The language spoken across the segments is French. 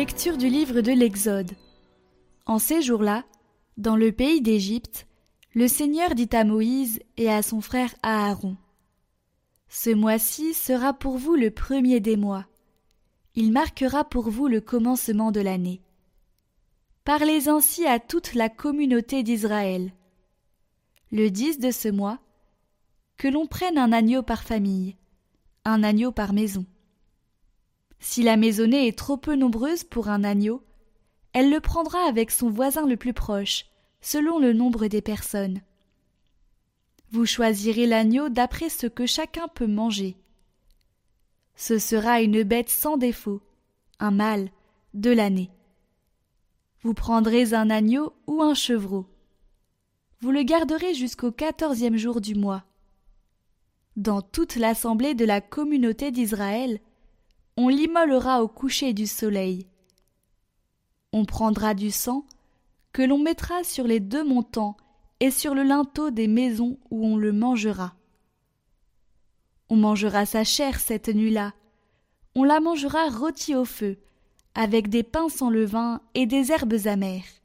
Lecture du livre de l'Exode. En ces jours-là, dans le pays d'Égypte, le Seigneur dit à Moïse et à son frère Aaron Ce mois-ci sera pour vous le premier des mois. Il marquera pour vous le commencement de l'année. Parlez ainsi à toute la communauté d'Israël. Le dix de ce mois, que l'on prenne un agneau par famille, un agneau par maison. Si la maisonnée est trop peu nombreuse pour un agneau, elle le prendra avec son voisin le plus proche, selon le nombre des personnes. Vous choisirez l'agneau d'après ce que chacun peut manger. Ce sera une bête sans défaut, un mâle, de l'année. Vous prendrez un agneau ou un chevreau. Vous le garderez jusqu'au quatorzième jour du mois. Dans toute l'assemblée de la communauté d'Israël, on l'immolera au coucher du soleil. On prendra du sang que l'on mettra sur les deux montants et sur le linteau des maisons où on le mangera. On mangera sa chair cette nuit-là. On la mangera rôtie au feu, avec des pains sans levain et des herbes amères.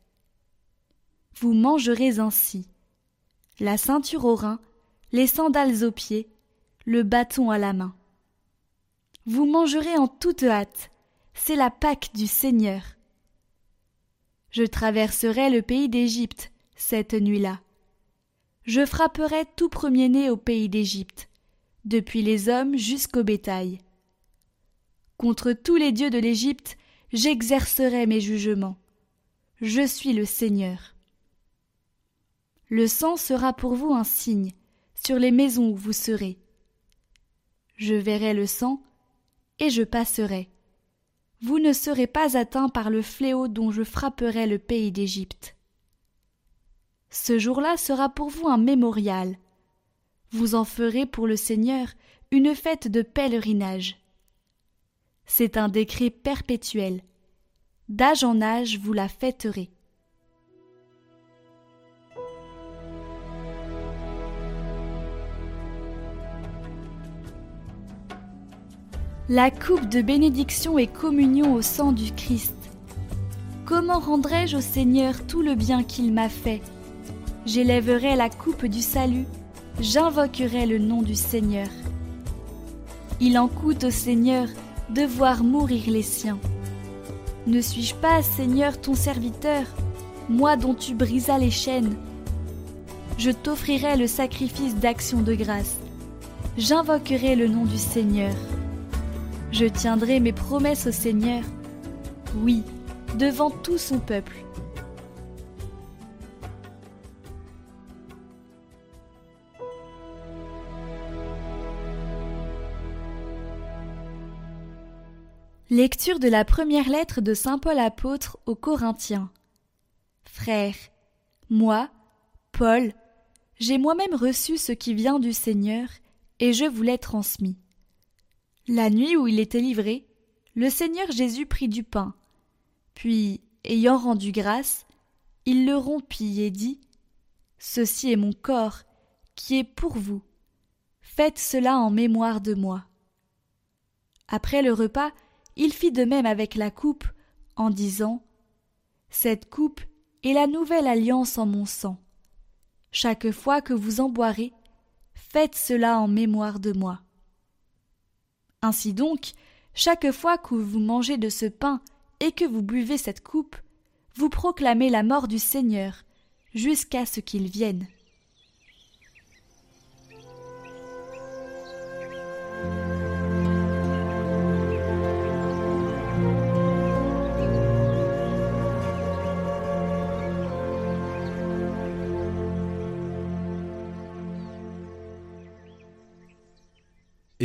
Vous mangerez ainsi la ceinture au rein, les sandales aux pieds, le bâton à la main. Vous mangerez en toute hâte, c'est la Pâque du Seigneur. Je traverserai le pays d'Égypte cette nuit-là. Je frapperai tout premier-né au pays d'Égypte, depuis les hommes jusqu'au bétail. Contre tous les dieux de l'Égypte, j'exercerai mes jugements. Je suis le Seigneur. Le sang sera pour vous un signe sur les maisons où vous serez. Je verrai le sang et je passerai. Vous ne serez pas atteints par le fléau dont je frapperai le pays d'Égypte. Ce jour-là sera pour vous un mémorial. Vous en ferez pour le Seigneur une fête de pèlerinage. C'est un décret perpétuel. D'âge en âge vous la fêterez. La coupe de bénédiction et communion au sang du Christ. Comment rendrai-je au Seigneur tout le bien qu'il m'a fait? J'élèverai la coupe du salut, j'invoquerai le nom du Seigneur. Il en coûte au Seigneur de voir mourir les siens. Ne suis-je pas, Seigneur, ton serviteur, moi dont tu brisas les chaînes Je t'offrirai le sacrifice d'action de grâce. J'invoquerai le nom du Seigneur. Je tiendrai mes promesses au Seigneur, oui, devant tout son peuple. Lecture de la première lettre de Saint Paul apôtre aux Corinthiens. Frères, moi, Paul, j'ai moi-même reçu ce qui vient du Seigneur, et je vous l'ai transmis. La nuit où il était livré, le Seigneur Jésus prit du pain, puis, ayant rendu grâce, il le rompit et dit Ceci est mon corps, qui est pour vous. Faites cela en mémoire de moi. Après le repas, il fit de même avec la coupe, en disant Cette coupe est la nouvelle alliance en mon sang. Chaque fois que vous en boirez, faites cela en mémoire de moi. Ainsi donc, chaque fois que vous mangez de ce pain et que vous buvez cette coupe, vous proclamez la mort du Seigneur jusqu'à ce qu'il vienne.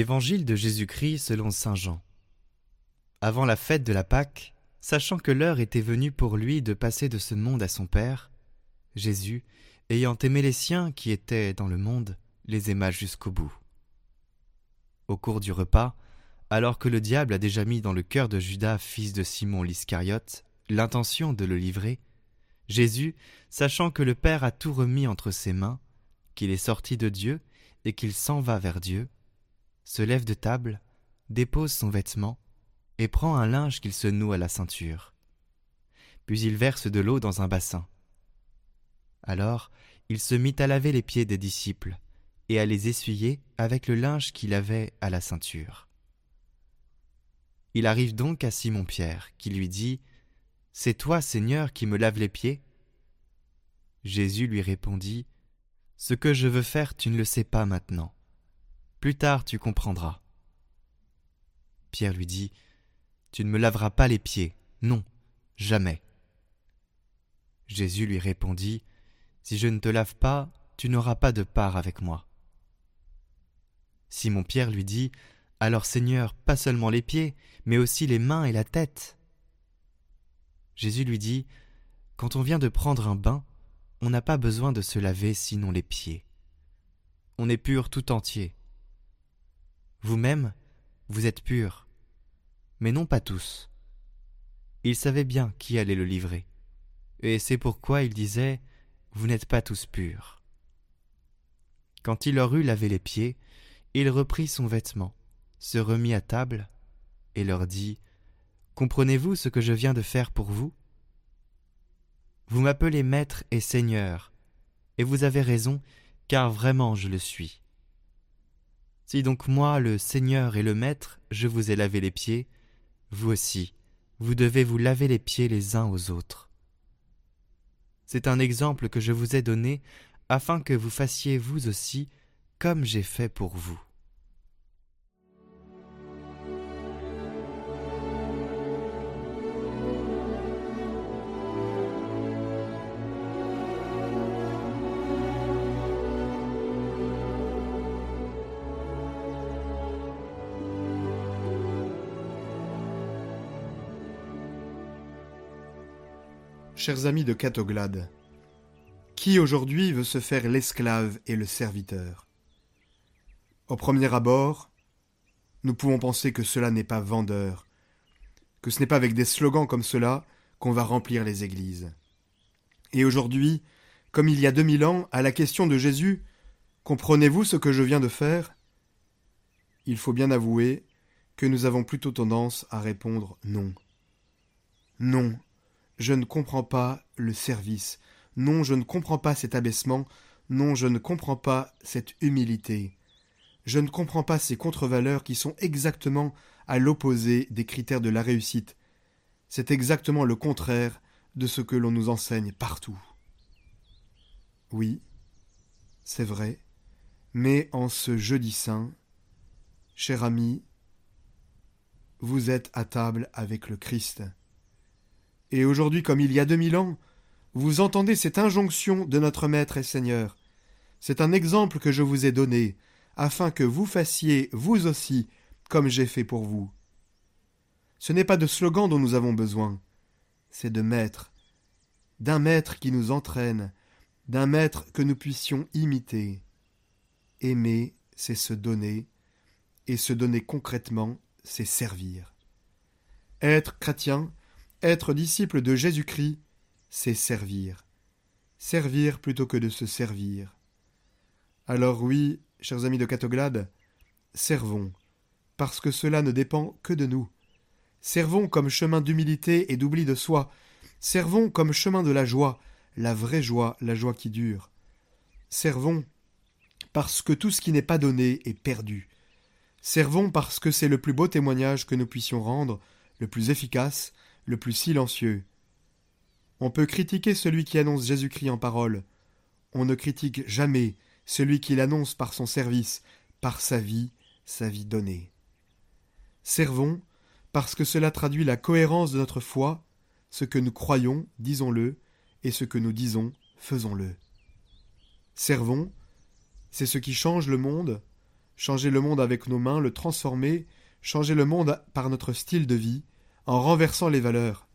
Évangile de Jésus-Christ selon Saint Jean. Avant la fête de la Pâque, sachant que l'heure était venue pour lui de passer de ce monde à son Père, Jésus, ayant aimé les siens qui étaient dans le monde, les aima jusqu'au bout. Au cours du repas, alors que le diable a déjà mis dans le cœur de Judas, fils de Simon l'Iscariote, l'intention de le livrer, Jésus, sachant que le Père a tout remis entre ses mains, qu'il est sorti de Dieu et qu'il s'en va vers Dieu, se lève de table, dépose son vêtement, et prend un linge qu'il se noue à la ceinture. Puis il verse de l'eau dans un bassin. Alors il se mit à laver les pieds des disciples et à les essuyer avec le linge qu'il avait à la ceinture. Il arrive donc à Simon-Pierre, qui lui dit C'est toi, Seigneur, qui me laves les pieds? Jésus lui répondit Ce que je veux faire, tu ne le sais pas maintenant. Plus tard, tu comprendras. Pierre lui dit Tu ne me laveras pas les pieds, non, jamais. Jésus lui répondit Si je ne te lave pas, tu n'auras pas de part avec moi. Simon-Pierre lui dit Alors Seigneur, pas seulement les pieds, mais aussi les mains et la tête. Jésus lui dit Quand on vient de prendre un bain, on n'a pas besoin de se laver sinon les pieds. On est pur tout entier. Vous-même, vous êtes pur, mais non pas tous. Il savait bien qui allait le livrer, et c'est pourquoi il disait Vous n'êtes pas tous purs. Quand il leur eut lavé les pieds, il reprit son vêtement, se remit à table, et leur dit Comprenez-vous ce que je viens de faire pour vous? Vous m'appelez maître et seigneur, et vous avez raison, car vraiment je le suis. Si donc moi, le Seigneur et le Maître, je vous ai lavé les pieds, vous aussi, vous devez vous laver les pieds les uns aux autres. C'est un exemple que je vous ai donné afin que vous fassiez vous aussi comme j'ai fait pour vous. Chers amis de Catoglade, qui aujourd'hui veut se faire l'esclave et le serviteur? Au premier abord, nous pouvons penser que cela n'est pas vendeur, que ce n'est pas avec des slogans comme cela qu'on va remplir les églises. Et aujourd'hui, comme il y a deux mille ans, à la question de Jésus Comprenez-vous ce que je viens de faire? Il faut bien avouer que nous avons plutôt tendance à répondre non. Non, je ne comprends pas le service. Non, je ne comprends pas cet abaissement. Non, je ne comprends pas cette humilité. Je ne comprends pas ces contre-valeurs qui sont exactement à l'opposé des critères de la réussite. C'est exactement le contraire de ce que l'on nous enseigne partout. Oui, c'est vrai, mais en ce jeudi saint, cher ami, vous êtes à table avec le Christ. Et aujourd'hui, comme il y a deux mille ans, vous entendez cette injonction de notre Maître et Seigneur. C'est un exemple que je vous ai donné, afin que vous fassiez, vous aussi, comme j'ai fait pour vous. Ce n'est pas de slogan dont nous avons besoin, c'est de maître, d'un maître qui nous entraîne, d'un maître que nous puissions imiter. Aimer, c'est se donner, et se donner concrètement, c'est servir. Être chrétien, être disciple de Jésus-Christ, c'est servir. Servir plutôt que de se servir. Alors oui, chers amis de Catoglade, servons, parce que cela ne dépend que de nous. Servons comme chemin d'humilité et d'oubli de soi. Servons comme chemin de la joie, la vraie joie, la joie qui dure. Servons parce que tout ce qui n'est pas donné est perdu. Servons parce que c'est le plus beau témoignage que nous puissions rendre, le plus efficace, le plus silencieux. On peut critiquer celui qui annonce Jésus-Christ en parole. On ne critique jamais celui qui l'annonce par son service, par sa vie, sa vie donnée. Servons, parce que cela traduit la cohérence de notre foi, ce que nous croyons, disons-le, et ce que nous disons, faisons-le. Servons, c'est ce qui change le monde, changer le monde avec nos mains, le transformer, changer le monde par notre style de vie, en renversant les valeurs.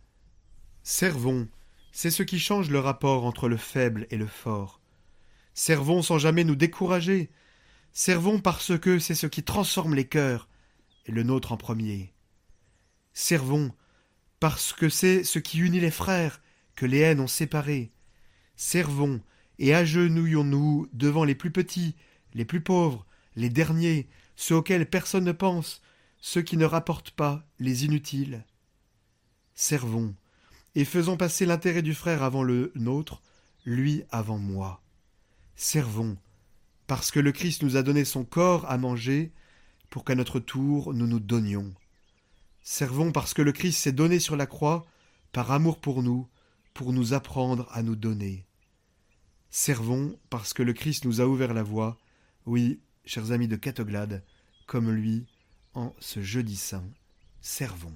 Servons, c'est ce qui change le rapport entre le faible et le fort. Servons sans jamais nous décourager. Servons parce que c'est ce qui transforme les cœurs, et le nôtre en premier. Servons parce que c'est ce qui unit les frères, que les haines ont séparés. Servons et agenouillons-nous devant les plus petits, les plus pauvres, les derniers, ceux auxquels personne ne pense, ceux qui ne rapportent pas les inutiles. Servons, et faisons passer l'intérêt du frère avant le nôtre, lui avant moi. Servons, parce que le Christ nous a donné son corps à manger, pour qu'à notre tour nous nous donnions. Servons parce que le Christ s'est donné sur la croix, par amour pour nous, pour nous apprendre à nous donner. Servons parce que le Christ nous a ouvert la voie, oui, chers amis de Catoglade, comme lui, en ce jeudi saint, servons.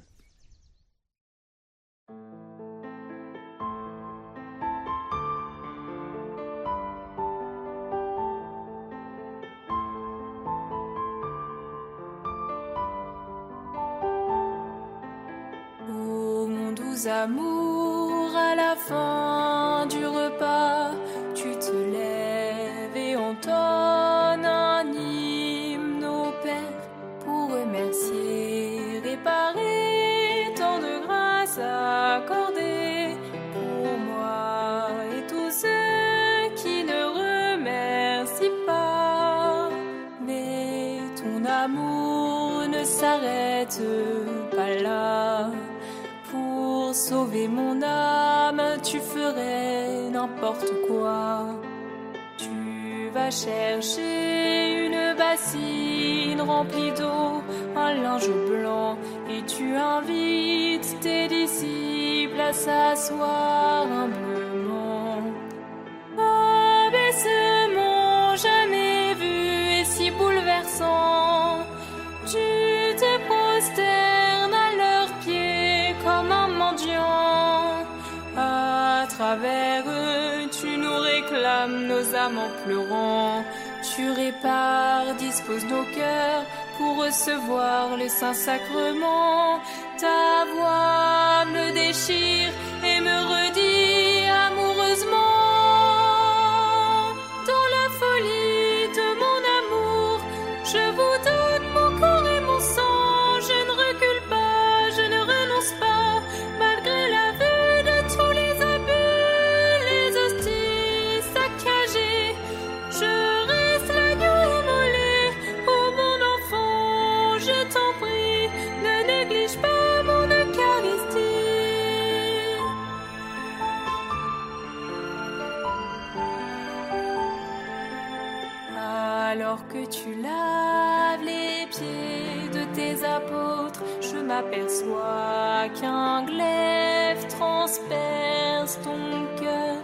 Mon doux amour, à la fin du repas, tu te lèves et on tonne un hymne au Père pour remercier, réparer tant de grâces accordées pour moi et tous ceux qui ne remercient pas. Mais ton amour ne s'arrête mon âme, tu ferais n'importe quoi. Tu vas chercher une bassine remplie d'eau, un linge blanc, et tu invites tes disciples à s'asseoir humblement. Tu nous réclames nos âmes en pleurant. Tu répares, disposes nos cœurs pour recevoir le Saint-Sacrement. Ta voix me déchire Que tu laves les pieds de tes apôtres, je m'aperçois qu'un glaive transperce ton cœur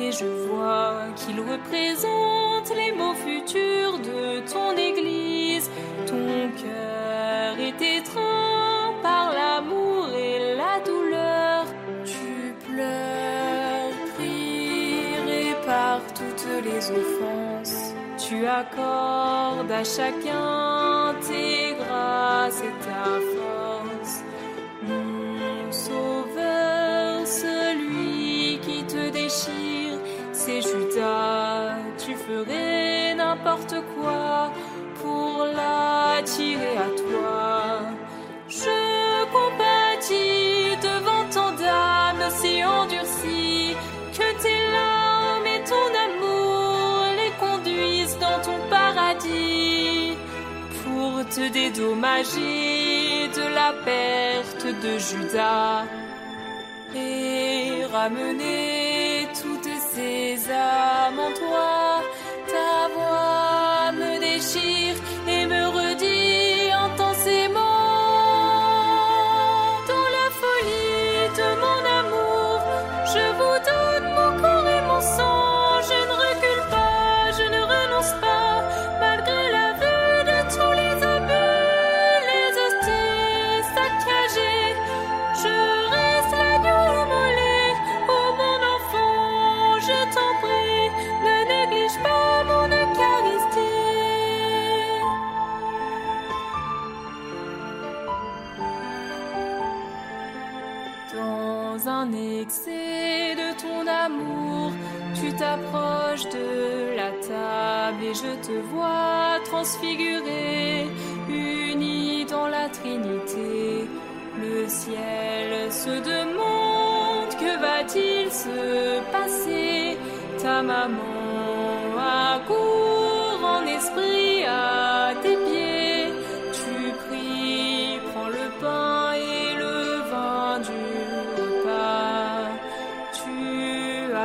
et je vois qu'il représente les mots futurs de ton Église. Ton cœur est étreint par l'amour et la douleur. Tu pleures, pries, répares toutes les offenses. Tu accordes à chacun tes grâces et ta force. Mon sauveur, celui qui te déchire, c'est Judas. Tu ferais n'importe quoi pour l'attirer à toi. Te dédommager de la perte de Judas et ramener toutes ces âmes en toi. Ta voix me déchire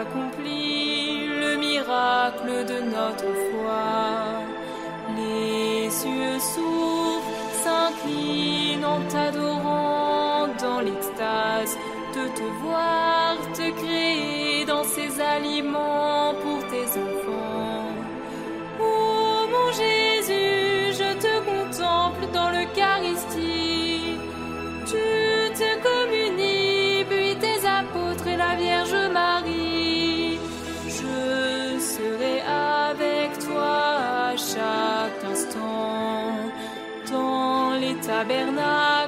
accomplit le miracle de notre foi. Les cieux s'ouvrent, s'inclinent en t'adorant dans l'extase de te voir, te créer. Dans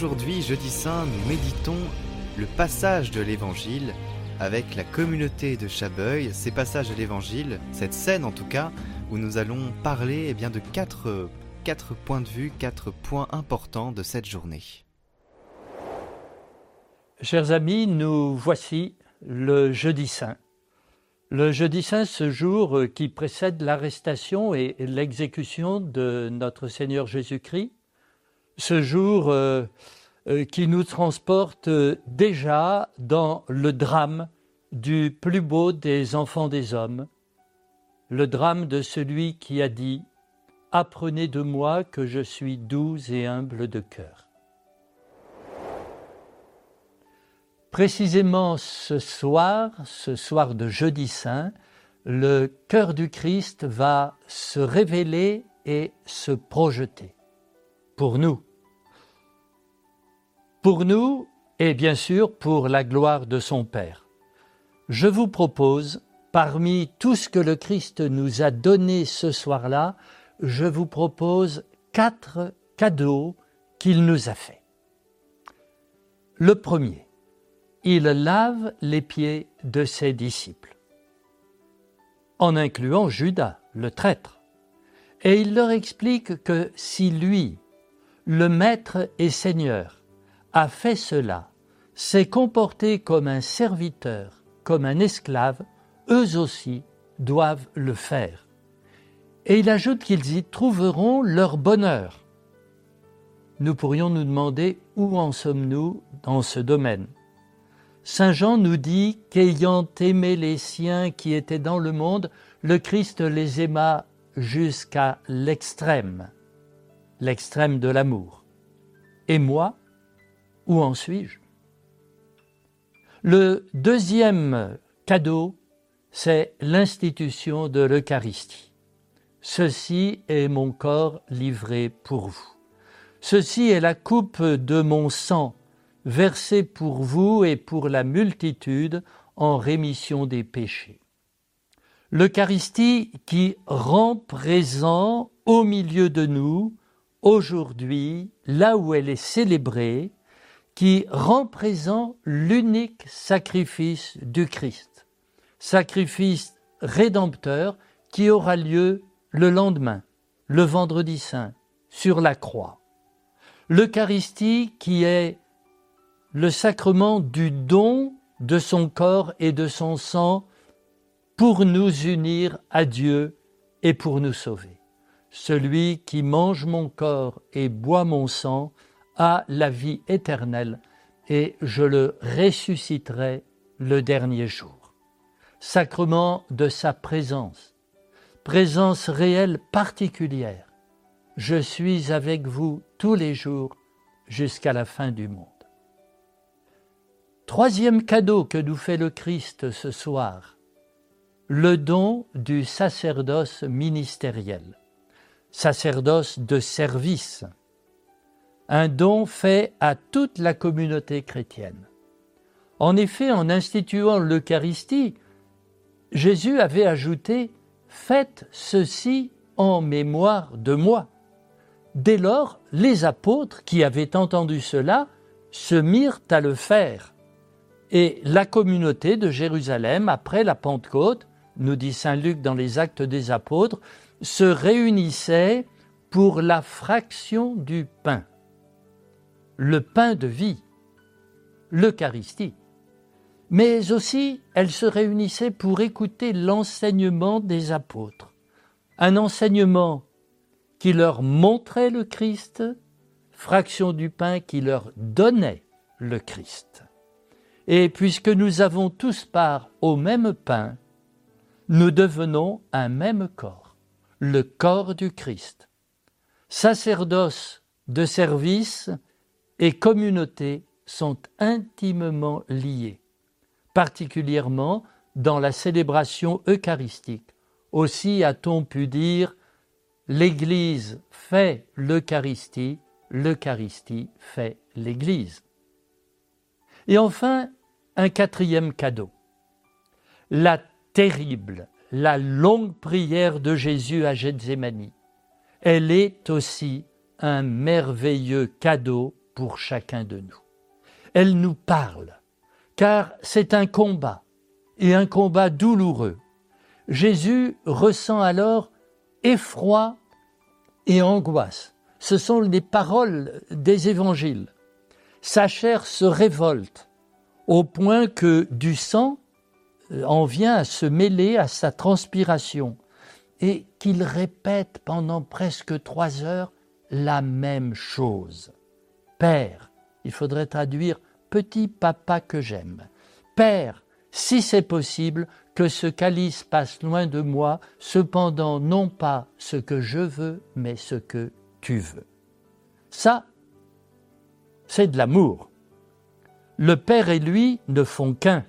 Aujourd'hui, jeudi saint, nous méditons le passage de l'Évangile avec la communauté de Chabeuil, ces passages de l'Évangile, cette scène en tout cas, où nous allons parler eh bien, de quatre, quatre points de vue, quatre points importants de cette journée. Chers amis, nous voici le jeudi saint. Le jeudi saint, ce jour qui précède l'arrestation et l'exécution de notre Seigneur Jésus-Christ, ce jour euh, euh, qui nous transporte déjà dans le drame du plus beau des enfants des hommes, le drame de celui qui a dit ⁇ Apprenez de moi que je suis doux et humble de cœur ⁇ Précisément ce soir, ce soir de jeudi saint, le cœur du Christ va se révéler et se projeter pour nous. Pour nous et bien sûr pour la gloire de son Père. Je vous propose, parmi tout ce que le Christ nous a donné ce soir-là, je vous propose quatre cadeaux qu'il nous a faits. Le premier, il lave les pieds de ses disciples, en incluant Judas, le traître. Et il leur explique que si lui, le Maître et Seigneur, fait cela, s'est comporté comme un serviteur, comme un esclave, eux aussi doivent le faire. Et il ajoute qu'ils y trouveront leur bonheur. Nous pourrions nous demander où en sommes-nous dans ce domaine. Saint Jean nous dit qu'ayant aimé les siens qui étaient dans le monde, le Christ les aima jusqu'à l'extrême, l'extrême de l'amour. Et moi, où en suis-je? Le deuxième cadeau, c'est l'institution de l'Eucharistie. Ceci est mon corps livré pour vous. Ceci est la coupe de mon sang versé pour vous et pour la multitude en rémission des péchés. L'Eucharistie qui rend présent au milieu de nous, aujourd'hui, là où elle est célébrée, qui rend présent l'unique sacrifice du Christ, sacrifice rédempteur qui aura lieu le lendemain, le vendredi saint, sur la croix. L'Eucharistie qui est le sacrement du don de son corps et de son sang pour nous unir à Dieu et pour nous sauver. Celui qui mange mon corps et boit mon sang a la vie éternelle et je le ressusciterai le dernier jour. Sacrement de sa présence, présence réelle particulière. Je suis avec vous tous les jours jusqu'à la fin du monde. Troisième cadeau que nous fait le Christ ce soir, le don du sacerdoce ministériel, sacerdoce de service, un don fait à toute la communauté chrétienne. En effet, en instituant l'Eucharistie, Jésus avait ajouté Faites ceci en mémoire de moi. Dès lors, les apôtres qui avaient entendu cela se mirent à le faire et la communauté de Jérusalem, après la Pentecôte, nous dit Saint Luc dans les actes des apôtres, se réunissait pour la fraction du pain, le pain de vie, l'Eucharistie. Mais aussi, elle se réunissait pour écouter l'enseignement des apôtres, un enseignement qui leur montrait le Christ, fraction du pain qui leur donnait le Christ. Et puisque nous avons tous part au même pain, nous devenons un même corps, le corps du Christ. Sacerdoce de service et communauté sont intimement liés, particulièrement dans la célébration eucharistique. Aussi a-t-on pu dire l'Église fait l'Eucharistie, l'Eucharistie fait l'Église. Et enfin, un quatrième cadeau. La terrible, la longue prière de Jésus à Gethsemane. Elle est aussi un merveilleux cadeau pour chacun de nous. Elle nous parle, car c'est un combat, et un combat douloureux. Jésus ressent alors effroi et angoisse. Ce sont les paroles des évangiles. Sa chair se révolte au point que du sang euh, en vient à se mêler à sa transpiration et qu'il répète pendant presque trois heures la même chose. Père, il faudrait traduire petit papa que j'aime. Père, si c'est possible, que ce calice passe loin de moi, cependant non pas ce que je veux, mais ce que tu veux. Ça, c'est de l'amour le Père et lui ne font qu'un.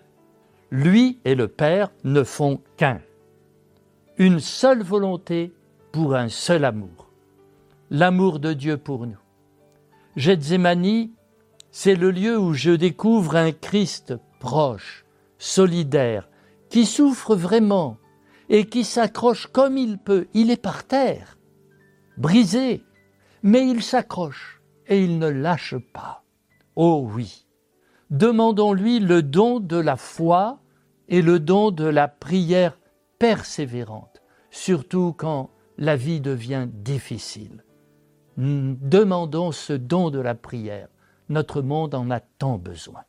Lui et le Père ne font qu'un. Une seule volonté pour un seul amour. L'amour de Dieu pour nous. Gethsemane, c'est le lieu où je découvre un Christ proche, solidaire, qui souffre vraiment et qui s'accroche comme il peut. Il est par terre, brisé, mais il s'accroche et il ne lâche pas. Oh oui, demandons-lui le don de la foi et le don de la prière persévérante, surtout quand la vie devient difficile. Demandons ce don de la prière. Notre monde en a tant besoin.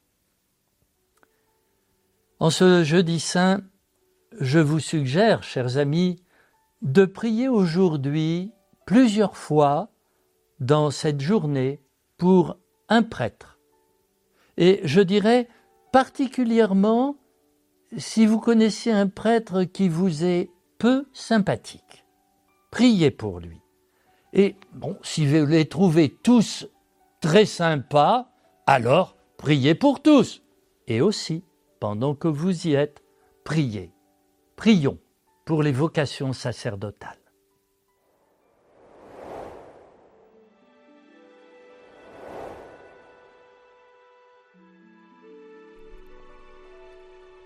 En ce jeudi saint, je vous suggère, chers amis, de prier aujourd'hui plusieurs fois dans cette journée pour un prêtre et je dirais particulièrement si vous connaissez un prêtre qui vous est peu sympathique, priez pour lui. Et bon, si vous les trouvez tous très sympas, alors priez pour tous. Et aussi, pendant que vous y êtes, priez. Prions pour les vocations sacerdotales.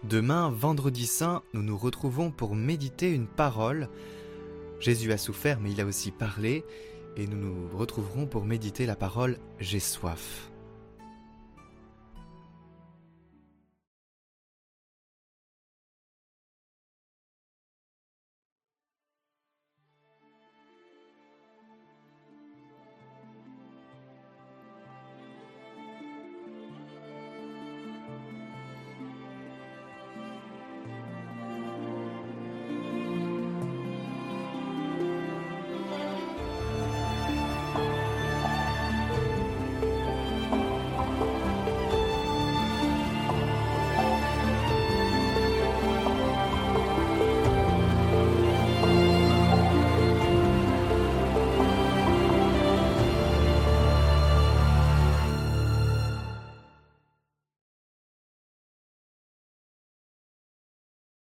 Demain, vendredi saint, nous nous retrouvons pour méditer une parole. Jésus a souffert, mais il a aussi parlé, et nous nous retrouverons pour méditer la parole J'ai soif.